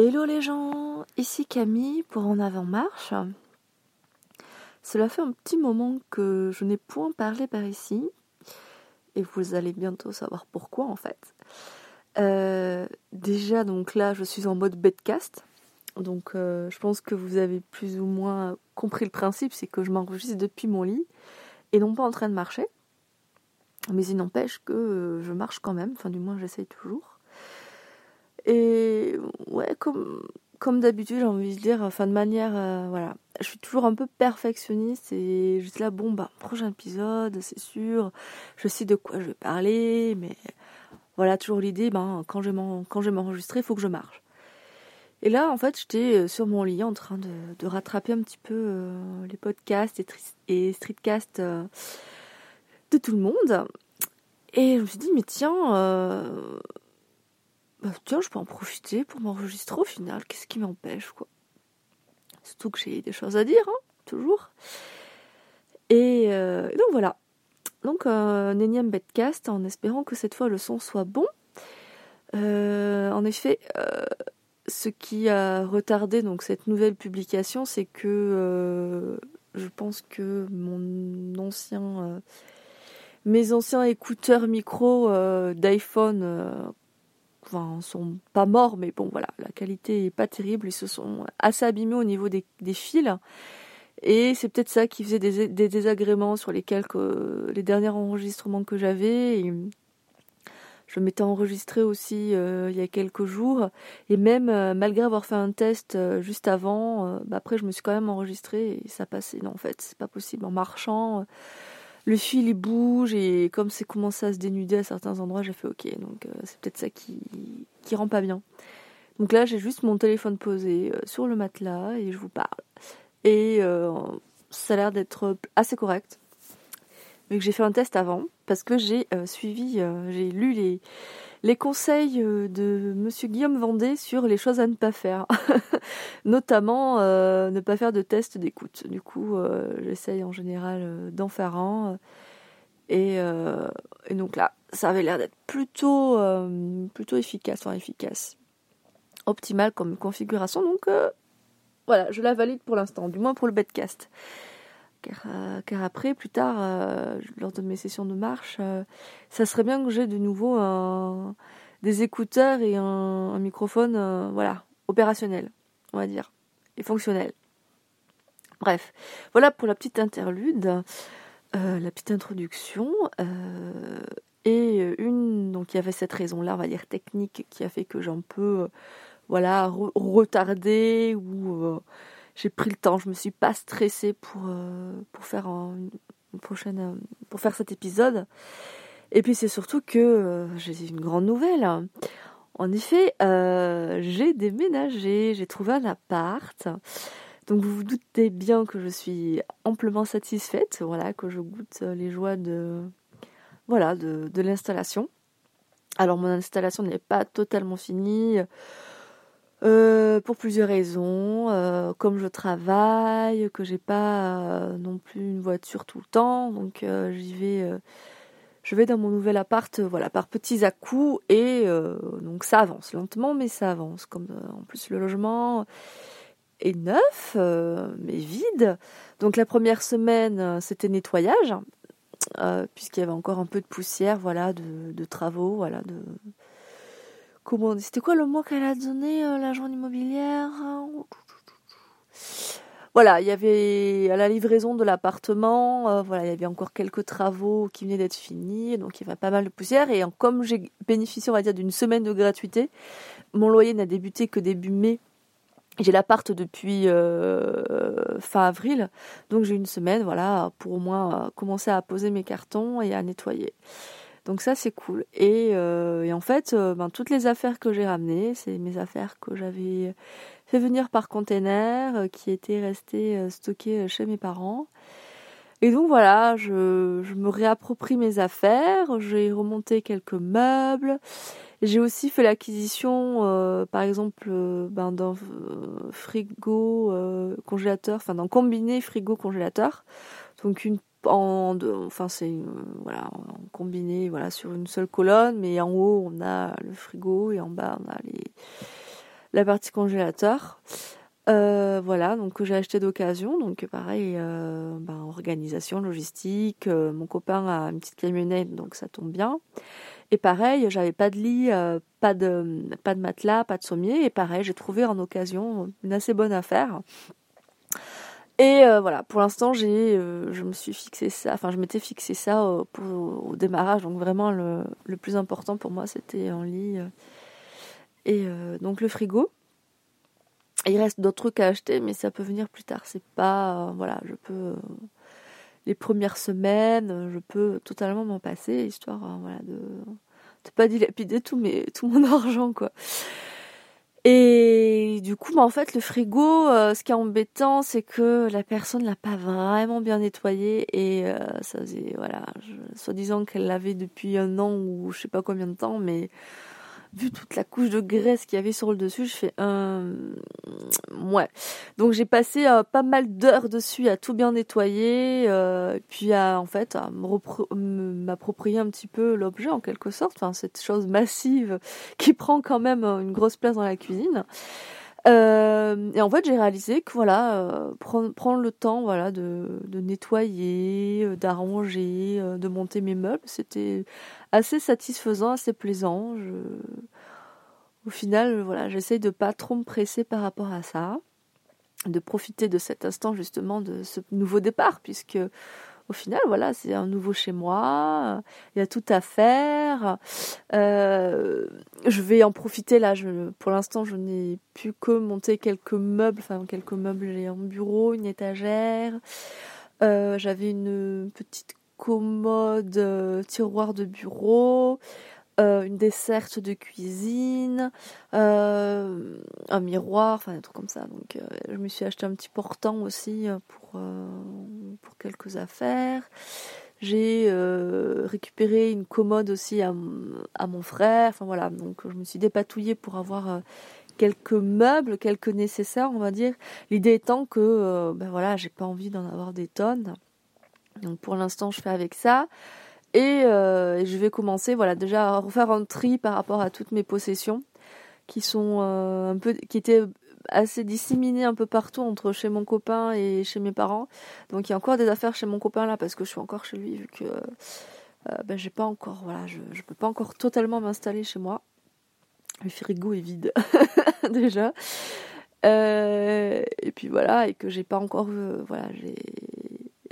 Hello les gens, ici Camille pour En Avant Marche. Cela fait un petit moment que je n'ai point parlé par ici, et vous allez bientôt savoir pourquoi en fait. Euh, déjà donc là je suis en mode bedcast, donc euh, je pense que vous avez plus ou moins compris le principe, c'est que je m'enregistre depuis mon lit et non pas en train de marcher. Mais il n'empêche que euh, je marche quand même, enfin du moins j'essaye toujours. Et ouais, comme, comme d'habitude, j'ai envie de dire, enfin de manière, euh, voilà, je suis toujours un peu perfectionniste et juste là, bon, bah, prochain épisode, c'est sûr, je sais de quoi je vais parler, mais voilà, toujours l'idée, ben, quand je vais m'enregistrer, il faut que je marche. Et là, en fait, j'étais euh, sur mon lit en train de, de rattraper un petit peu euh, les podcasts et, et streetcasts de tout le monde. Et je me suis dit, mais tiens, bah tiens, je peux en profiter pour m'enregistrer au final. Qu'est-ce qui m'empêche, quoi? Surtout que j'ai des choses à dire, hein, toujours. Et, euh, donc voilà. Donc un énième bedcast en espérant que cette fois le son soit bon. Euh, en effet, euh, ce qui a retardé donc cette nouvelle publication, c'est que je pense que mon ancien, mes anciens écouteurs micro d'iPhone enfin, sont pas morts, mais bon, voilà, la qualité est pas terrible. Ils se sont assez abîmés au niveau des, fils. Et c'est peut-être ça qui faisait des, désagréments sur les quelques, derniers enregistrements que j'avais. Je m'étais enregistré aussi euh, il y a quelques jours. Et même, euh, malgré avoir fait un test euh, juste avant, bah, après, je me suis quand même enregistré et ça passait. Non, en fait, c'est pas possible. En marchant, le fil il bouge et comme c'est commencé à se dénuder à certains endroits, j'ai fait ok. Donc euh, c'est peut-être ça qui, qui rend pas bien. Donc là, j'ai juste mon téléphone posé euh, sur le matelas et je vous parle. Et euh, ça a l'air d'être assez correct. Mais que j'ai fait un test avant parce que j'ai suivi, j'ai lu les, les conseils euh, de Monsieur Guillaume Vendée sur les choses à ne pas faire, notamment euh, ne pas faire de test d'écoute. Du coup, euh, j'essaye en général d'en faire un. Et, donc là, ça avait l'air d'être plutôt, plutôt efficace, enfin efficace, optimal comme configuration. Donc voilà, je la valide pour l'instant, du moins pour le bedcast. Car, car, après, plus tard, lors de mes sessions de marche, ça serait bien que j'ai de nouveau un, des écouteurs et un, microphone, euh, voilà, opérationnel, on va dire, et fonctionnel. Bref, voilà pour la petite interlude, euh, la petite introduction. Euh, et une, donc il y avait cette raison-là, on va dire technique, qui a fait que j'ai un peu, voilà, retardé ou j'ai pris le temps, je me suis pas stressée pour, pour faire une prochaine, pour faire cet épisode. Et puis c'est surtout que euh, j'ai une grande nouvelle. En effet, euh, j'ai déménagé, j'ai trouvé un appart. Donc vous vous doutez bien que je suis amplement satisfaite, voilà, que je goûte les joies de voilà de, de l'installation. Alors mon installation n'est pas totalement finie. Euh, pour plusieurs raisons, euh, comme je travaille, que j'ai pas non plus une voiture tout le temps, donc j'y vais je vais dans mon nouvel appart, euh, voilà, par petits à-coups, et euh, donc ça avance lentement, mais ça avance. Comme euh, en plus le logement est neuf, mais vide. Donc la première semaine, c'était nettoyage, puisqu'il y avait encore un peu de poussière, voilà, de, travaux, voilà, de c'était quoi le mot qu'elle a donné l'agent immobilière voilà, il y avait à la livraison de l'appartement, euh, voilà, il y avait encore quelques travaux qui venaient d'être finis, donc il y avait pas mal de poussière. Et comme j'ai bénéficié, on va dire, d'une semaine de gratuité, mon loyer n'a débuté que début mai. J'ai l'appart depuis euh, fin avril, donc j'ai une semaine, voilà, pour au moins commencer à poser mes cartons et à nettoyer. Donc ça c'est cool. Et, euh, en fait, ben, toutes les affaires que j'ai ramenées, c'est mes affaires que j'avais fait venir par container euh, qui était resté euh, stocké euh, chez mes parents. Et donc voilà, je, me réapproprie mes affaires, j'ai remonté quelques meubles. J'ai aussi fait l'acquisition, par exemple, ben, d'un frigo congélateur, enfin d'un combiné frigo congélateur. Donc une en, enfin c'est voilà en combiné voilà sur une seule colonne, mais en haut on a le frigo et en bas on a les la partie congélateur. Euh, voilà, donc que j'ai acheté d'occasion. Donc pareil, euh, ben, organisation, logistique. Euh, mon copain a une petite camionnette, donc ça tombe bien. Et pareil, j'avais pas de lit, pas de pas de matelas, pas de sommier. Et pareil, j'ai trouvé en occasion une assez bonne affaire. Et voilà, pour l'instant, j'ai, je me suis fixé ça, enfin, je m'étais fixé ça pour, au démarrage. Donc vraiment, le, plus important pour moi, c'était en lit et donc le frigo il reste d'autres trucs à acheter, mais ça peut venir plus tard. C'est pas, euh, voilà, je peux euh, les premières semaines, je peux totalement m'en passer, histoire, euh, voilà, de de pas dilapider tout tout mon argent, quoi. Et du coup, bah, en fait, le frigo, ce qui est embêtant, c'est que la personne l'a pas vraiment bien nettoyé et ça faisait, voilà, soi-disant qu'elle l'avait depuis un an ou je sais pas combien de temps, mais vu toute la couche de graisse qu'il y avait sur le dessus, je fais un... Ouais. Donc j'ai passé euh, pas mal d'heures dessus à tout bien nettoyer, euh, puis à en fait à m'approprier un petit peu l'objet en quelque sorte, enfin cette chose massive qui prend quand même une grosse place dans la cuisine. Euh, et en fait, j'ai réalisé que voilà, euh, prendre, prendre le temps, voilà, de, de nettoyer, euh, d'arranger, de monter mes meubles, c'était assez satisfaisant, assez plaisant. Je... Au final, voilà, j'essaye de pas trop me presser par rapport à ça, de profiter de cet instant justement de ce nouveau départ, puisque au final, voilà, c'est un nouveau chez moi, il y a tout à faire. Euh, je vais en profiter là. Pour l'instant, je n'ai pu que monter quelques meubles, enfin quelques meubles. J'ai un bureau, une étagère. Euh, J'avais une petite commode, euh, tiroir de bureau. Euh, une desserte de cuisine, euh, un miroir, enfin des trucs comme ça. Donc euh, je me suis acheté un petit portant aussi pour, pour quelques affaires. J'ai récupéré une commode aussi à, à, mon frère. Enfin voilà, donc je me suis dépatouillée pour avoir quelques meubles, quelques nécessaires, on va dire. L'idée étant que ben voilà, j'ai pas envie d'en avoir des tonnes. Donc pour l'instant, je fais avec ça. Euh, et je vais commencer, voilà, déjà à refaire un tri par rapport à toutes mes possessions qui sont euh, un peu, qui étaient assez disséminées un peu partout entre chez mon copain et chez mes parents. Donc il y a encore des affaires chez mon copain là parce que je suis encore chez lui vu que euh, ben, j'ai pas encore, voilà, je, je peux pas encore totalement m'installer chez moi. Le frigo est vide déjà. et puis voilà, et que j'ai pas encore, voilà, j'ai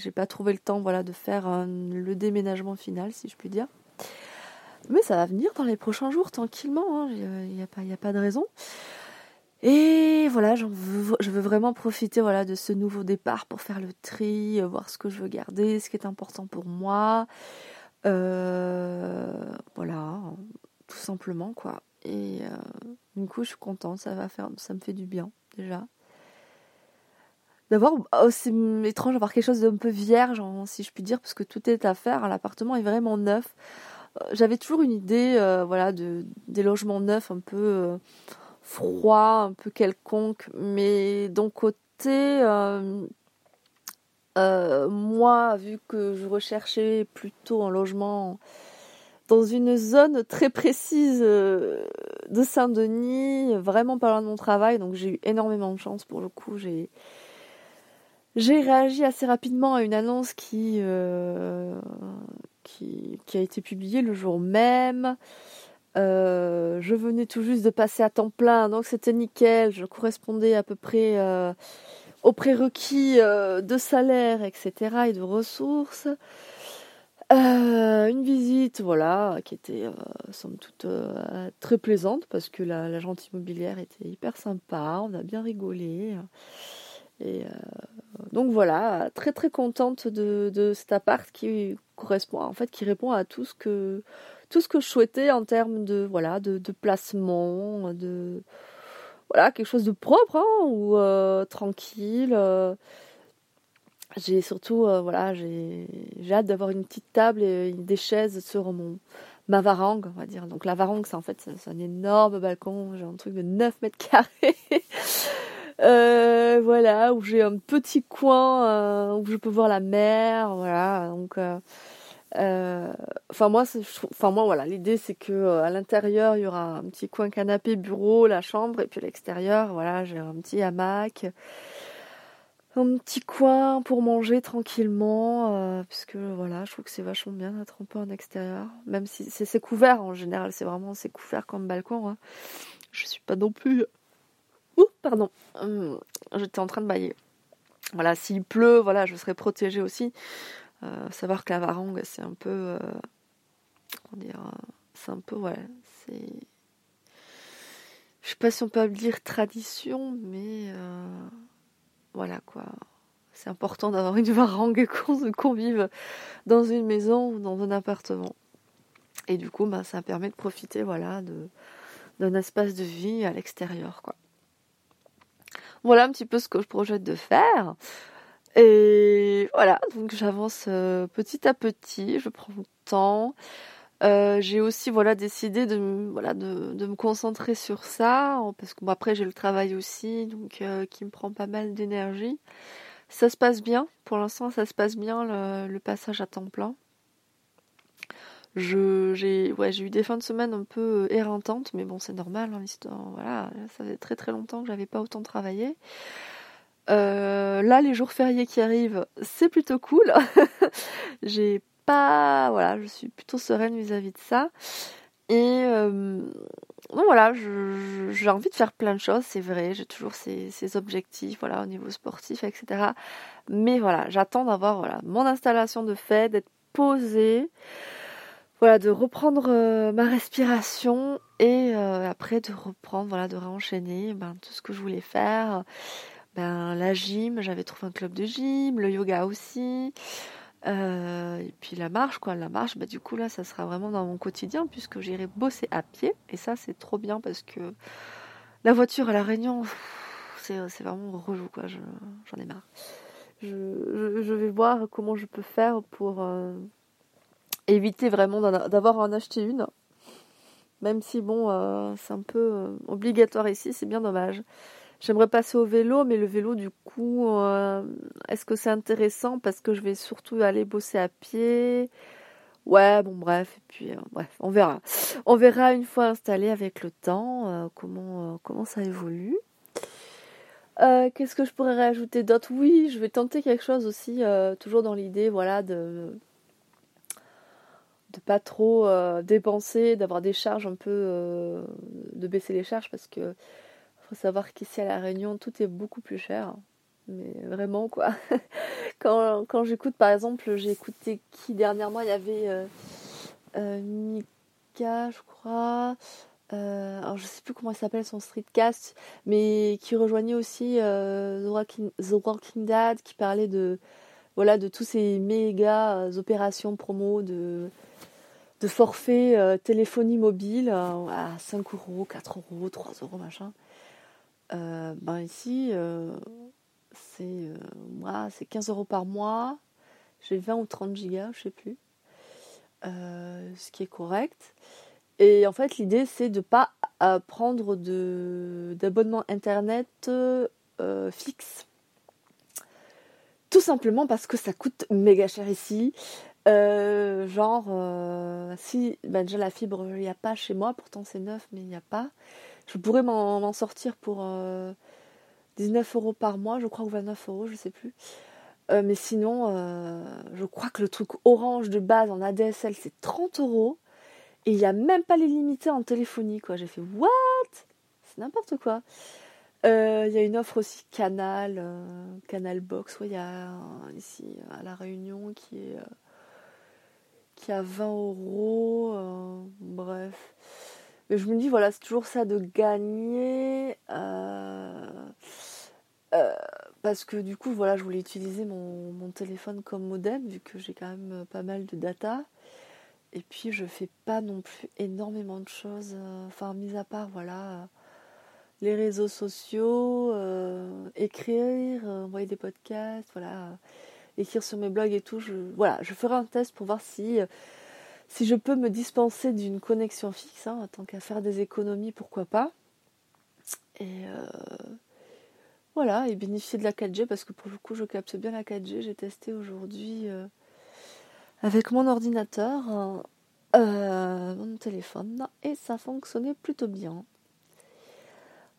j'ai pas trouvé le temps voilà, de faire le déménagement final, si je puis dire. Mais ça va venir dans les prochains jours, tranquillement. Il hein. n'y a, pas, a pas de raison. Et voilà, veux, je veux vraiment profiter voilà, de ce nouveau départ pour faire le tri, euh, voir ce que je veux garder, ce qui est important pour moi. Euh, voilà, tout simplement quoi. Et euh, du coup, je suis contente, ça va faire, ça me fait du bien déjà d'avoir oh, c'est étrange d'avoir quelque chose d'un peu vierge si je puis dire parce que tout est à faire. L'appartement est vraiment neuf. Euh, j'avais toujours une idée euh, voilà de des logements neufs un peu euh, froids un peu quelconques. Mais d'un côté moi vu que je recherchais plutôt un logement dans une zone très précise de Saint-Denis, vraiment pas loin de mon travail, donc j'ai eu énormément de chance pour le coup. J'ai réagi assez rapidement à une annonce qui, euh, a été publiée le jour même. Euh, je venais tout juste de passer à temps plein, donc c'était nickel. Je correspondais à peu près euh, aux prérequis de salaire, etc. et de ressources. Une visite, voilà, qui était somme toute très plaisante parce que la, la immobilière était hyper sympa, on a bien rigolé. Et euh, donc voilà, très très contente de, cet appart qui correspond, en fait, qui répond à tout ce que tout ce que je souhaitais en termes de voilà de placement, de voilà quelque chose de propre hein, ou euh, tranquille. Euh. J'ai surtout voilà j'ai hâte d'avoir une petite table et des chaises sur mon ma varangue, on va dire. Donc la varangue, c'est en fait c'est un énorme balcon, j'ai un truc de 9 mètres carrés. Euh, où j'ai un petit coin euh, où je peux voir la mer, voilà. Donc, euh, enfin moi, enfin moi voilà, l'idée c'est que à l'intérieur il y aura un petit coin canapé, bureau, la chambre, et puis à l'extérieur, voilà, j'ai un petit hamac, un petit coin pour manger tranquillement, euh, puisque voilà, je trouve que c'est vachement bien d'être un peu en extérieur, même si c'est couvert en général, c'est vraiment c'est couvert comme balcon. Hein. Je suis pas non plus. Pardon, hum, j'étais en train de bailler. Voilà, s'il pleut, voilà, je serai protégée aussi. Euh, savoir que la varangue, c'est un peu, euh, comment dire, c'est un peu, ouais, c'est, je sais pas si on peut dire tradition, mais voilà quoi. C'est important d'avoir une varangue qu'on vive dans une maison ou dans un appartement. Et du coup, ben, ça permet de profiter voilà, d'un espace de vie à l'extérieur. quoi. Voilà un petit peu ce que je projette de faire. Et voilà, donc j'avance euh, petit à petit, je prends mon temps. Euh, j'ai aussi voilà décidé de voilà de, me concentrer sur ça parce que bon, après j'ai le travail aussi donc euh, qui me prend pas mal d'énergie. Ça se passe bien pour l'instant ça se passe bien le passage à temps plein. J'ai ouais eu des fins de semaine un peu euh, éreintantes mais bon c'est normal hein, voilà ça fait très très longtemps que j'avais pas autant travaillé. là les jours fériés qui arrivent c'est plutôt cool. j'ai voilà, je suis plutôt sereine vis-à-vis de ça. Et euh, voilà, j'ai envie de faire plein de choses, c'est vrai, j'ai toujours ces, objectifs, voilà, au niveau sportif, etc. Mais voilà, j'attends d'avoir voilà mon installation de fait, d'être posée, voilà, de reprendre euh, ma respiration et euh, après de reprendre, voilà, de réenchaîner ben, tout ce que je voulais faire. Ben, la gym, j'avais trouvé un club de gym, le yoga aussi. Euh, et puis la marche, quoi. La marche, bah, du coup, là, ça sera vraiment dans mon quotidien puisque j'irai bosser à pied. Et ça, c'est trop bien parce que la voiture à La Réunion, c'est vraiment relou, quoi. J'en ai marre. Je, vais voir comment je peux faire pour éviter vraiment d'avoir à en acheter une. Même si, bon, euh, c'est un peu obligatoire ici, c'est bien dommage. J'aimerais passer au vélo, mais le vélo, du coup, euh, est-ce que c'est intéressant parce que je vais surtout aller bosser à pied? Ouais, bon, bref, et puis, euh, bref, on verra. On verra une fois installé avec le temps euh, comment, comment ça évolue. Qu'est-ce que je pourrais rajouter d'autre? Oui, je vais tenter quelque chose aussi, toujours dans l'idée, voilà, de de pas trop dépenser, d'avoir des charges un peu, de baisser les charges parce que faut savoir qu'ici à La Réunion, tout est beaucoup plus cher. Mais vraiment, quoi. quand, quand j'écoute, par exemple, j'ai écouté qui dernièrement? Il y avait euh, euh, Mika, je crois. Euh, alors, je sais plus comment il s'appelle son streetcast, mais qui rejoignait aussi The Walking, The, Walking, Dead, qui parlait de, voilà, de tous ces méga opérations promo de de forfait téléphonie mobile à 5 euros, 4 euros, 3 euros, machin. Euh, ben ici, euh, c'est euh, moi, c'est 15 euros par mois. J'ai 20 ou 30 gigas, je sais plus. ce qui est correct. Et en fait, l'idée, c'est de ne pas prendre d'abonnement internet fixe. Tout simplement parce que ça coûte méga cher ici. Genre, si ben déjà la fibre, il n'y a pas chez moi, pourtant c'est neuf, mais il n'y a pas. Je pourrais m'en sortir pour 19 euh, euros par mois, je crois, ou 29 euros, je sais plus. Euh, mais sinon, euh, je crois que le truc orange de base en ADSL, c'est 30 euros. Et il n'y a même pas les limités en téléphonie, quoi. J'ai fait, what? C'est n'importe quoi. Il y a une offre aussi Canal, Canal Box, il y a ici à La Réunion qui est qui a 20 euros. bref. Mais je me dis, voilà, c'est toujours ça de gagner. Euh, euh, parce que du coup, voilà, je voulais utiliser mon, téléphone comme modem, vu que j'ai quand même pas mal de data. Et puis, je fais pas non plus énormément de choses. Euh, enfin, mis à part, voilà, les réseaux sociaux, écrire, envoyer des podcasts, voilà, écrire sur mes blogs et tout. Je, voilà, je ferai un test pour voir si si je peux me dispenser d'une connexion fixe, hein, tant qu'à faire des économies, pourquoi pas. Et euh, voilà, et bénéficier de la 4G parce que pour le coup je capte bien la 4G. J'ai testé aujourd'hui euh, avec mon ordinateur, euh, mon téléphone, et ça fonctionnait plutôt bien.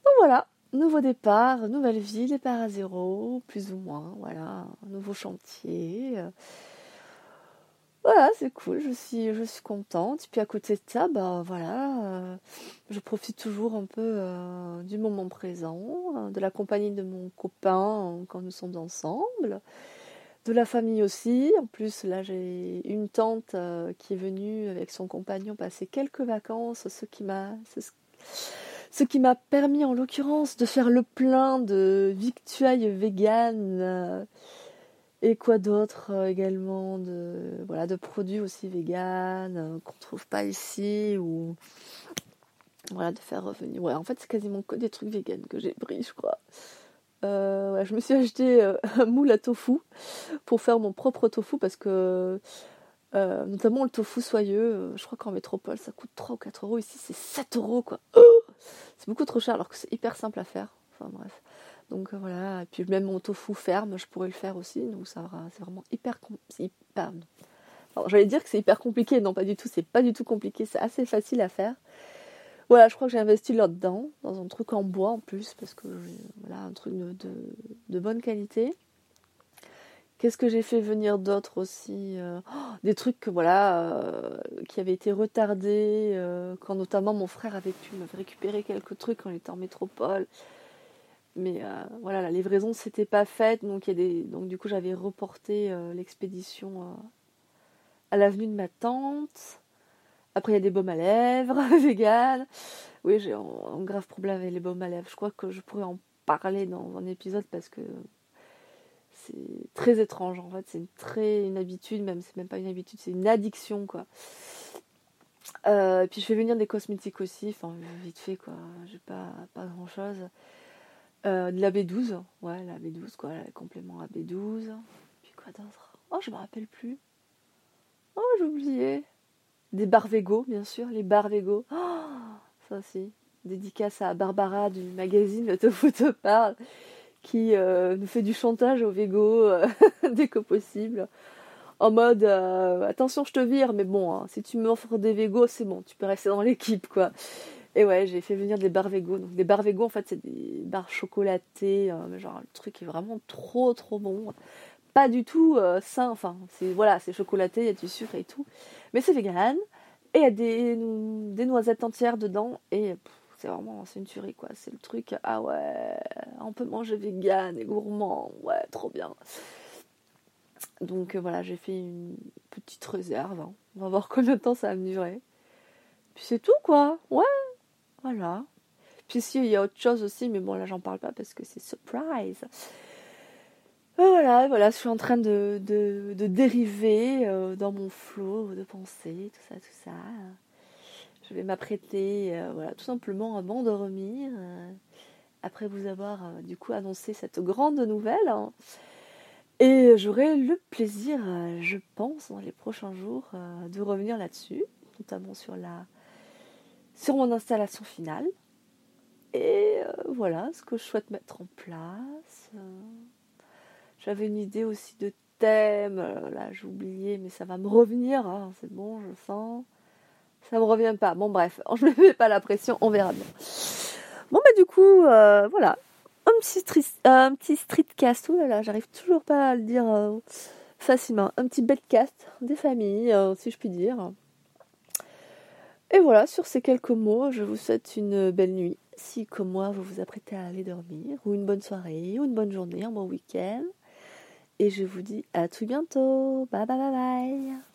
Donc voilà, nouveau départ, nouvelle vie, départ à zéro, plus ou moins, voilà, nouveau chantier. Voilà, c'est cool, je suis, je suis contente. Puis à côté de ça, bah voilà, euh, je profite toujours un peu euh, du moment présent, de la compagnie de mon copain quand nous sommes ensemble de la famille aussi. En plus, là, j'ai une tante euh, qui est venue avec son compagnon passer quelques vacances, ce qui m'a, ce qui m'a permis, en l'occurrence, de faire le plein de victuailles véganes euh, et quoi d'autre euh, également de voilà de produits aussi véganes qu'on trouve pas ici ou voilà de faire revenir. En fait, c'est quasiment que des trucs véganes que j'ai pris, je crois. Euh, je me suis acheté euh, un moule à tofu pour faire mon propre tofu parce que euh, notamment le tofu soyeux, je crois qu'en métropole ça coûte 3 ou 4 euros, ici c'est 7 euros quoi. Oh c'est beaucoup trop cher alors que c'est hyper simple à faire. Enfin bref. Donc voilà, et puis même mon tofu ferme, je pourrais le faire aussi, donc ça c'est vraiment hyper, alors, j'allais dire que c'est hyper compliqué, non pas du tout, c'est pas du tout compliqué, c'est assez facile à faire. Voilà, je crois que j'ai investi là-dedans, dans un truc en bois en plus, parce que voilà, un truc de, bonne qualité. Qu'est-ce que j'ai fait venir d'autres aussi euh, oh, Des trucs que, voilà, euh, qui avaient été retardés, euh, quand notamment mon frère avait pu me récupérer quelques trucs quand il était en métropole. Mais voilà, la livraison s'était pas faite, donc, y donc du coup j'avais reporté l'expédition à l'avenue de ma tante. Après, il y a des baumes à lèvres, vegan. Oui, j'ai un, grave problème avec les baumes à lèvres. Je crois que je pourrais en parler dans un épisode parce que c'est très étrange en fait. C'est une très une habitude, même c'est même pas une habitude, c'est une addiction quoi. Euh, puis je fais venir des cosmétiques aussi, enfin vite fait quoi. J'ai pas pas grand chose. Euh, de la B12, ouais la B12 quoi, le complément à B12. Puis quoi d'autre? Oh je me rappelle plus. Oh j'ai oublié. Des Barvego, bien sûr, les Barvego. Oh, ça aussi. Dédicace à Barbara du magazine Le Tofu te parle, qui euh, nous fait du chantage au Vego euh, dès que possible. En mode euh, attention, je te vire, mais bon, hein, si tu m'offres des Vego, c'est bon, tu peux rester dans l'équipe, quoi. Et ouais, j'ai fait venir des Barvego. Donc des Barvego, en fait, c'est des barres chocolatées. genre, le truc est vraiment trop, trop bon pas du tout sain. Enfin, c'est voilà, c'est chocolaté, il y a du sucre et tout mais c'est vegan. Et il y a des, des noisettes entières dedans. Et c'est vraiment, une tuerie quoi. C'est le truc, ah ouais, on peut manger vegan et gourmand. Ouais, trop bien. Donc euh, voilà, j'ai fait une petite réserve. Hein. On va voir combien de temps ça va me durer. Puis c'est tout quoi. Ouais, voilà. Puis si, il y a autre chose aussi, mais bon là j'en parle pas parce que c'est surprise. Voilà, voilà, je suis en train de, de, dériver euh, dans mon flot de pensée, tout ça, tout ça. Je vais m'apprêter, euh, voilà, tout simplement à m'endormir euh, après vous avoir du coup annoncé cette grande nouvelle. Hein. Et j'aurai le plaisir, je pense, dans les prochains jours, de revenir là-dessus, notamment sur la sur mon installation finale. Et voilà ce que je souhaite mettre en place. J'avais une idée aussi de thème. Euh, là, j'ai oublié, mais ça va me revenir. Hein, c'est bon, je sens. Ça me revient pas. Bon, bref, je ne mets pas la pression, on verra bien. Bon, bah, du coup, euh, voilà. Un petit, un petit streetcast. Ouh là là, j'arrive toujours pas à le dire euh, facilement. Un petit bedcast des familles, si je puis dire. Et voilà, sur ces quelques mots, je vous souhaite une belle nuit. Si, comme moi, vous vous apprêtez à aller dormir, ou une bonne soirée, ou une bonne journée, un bon week-end. Et je vous dis à tout bientôt. Bye bye bye bye.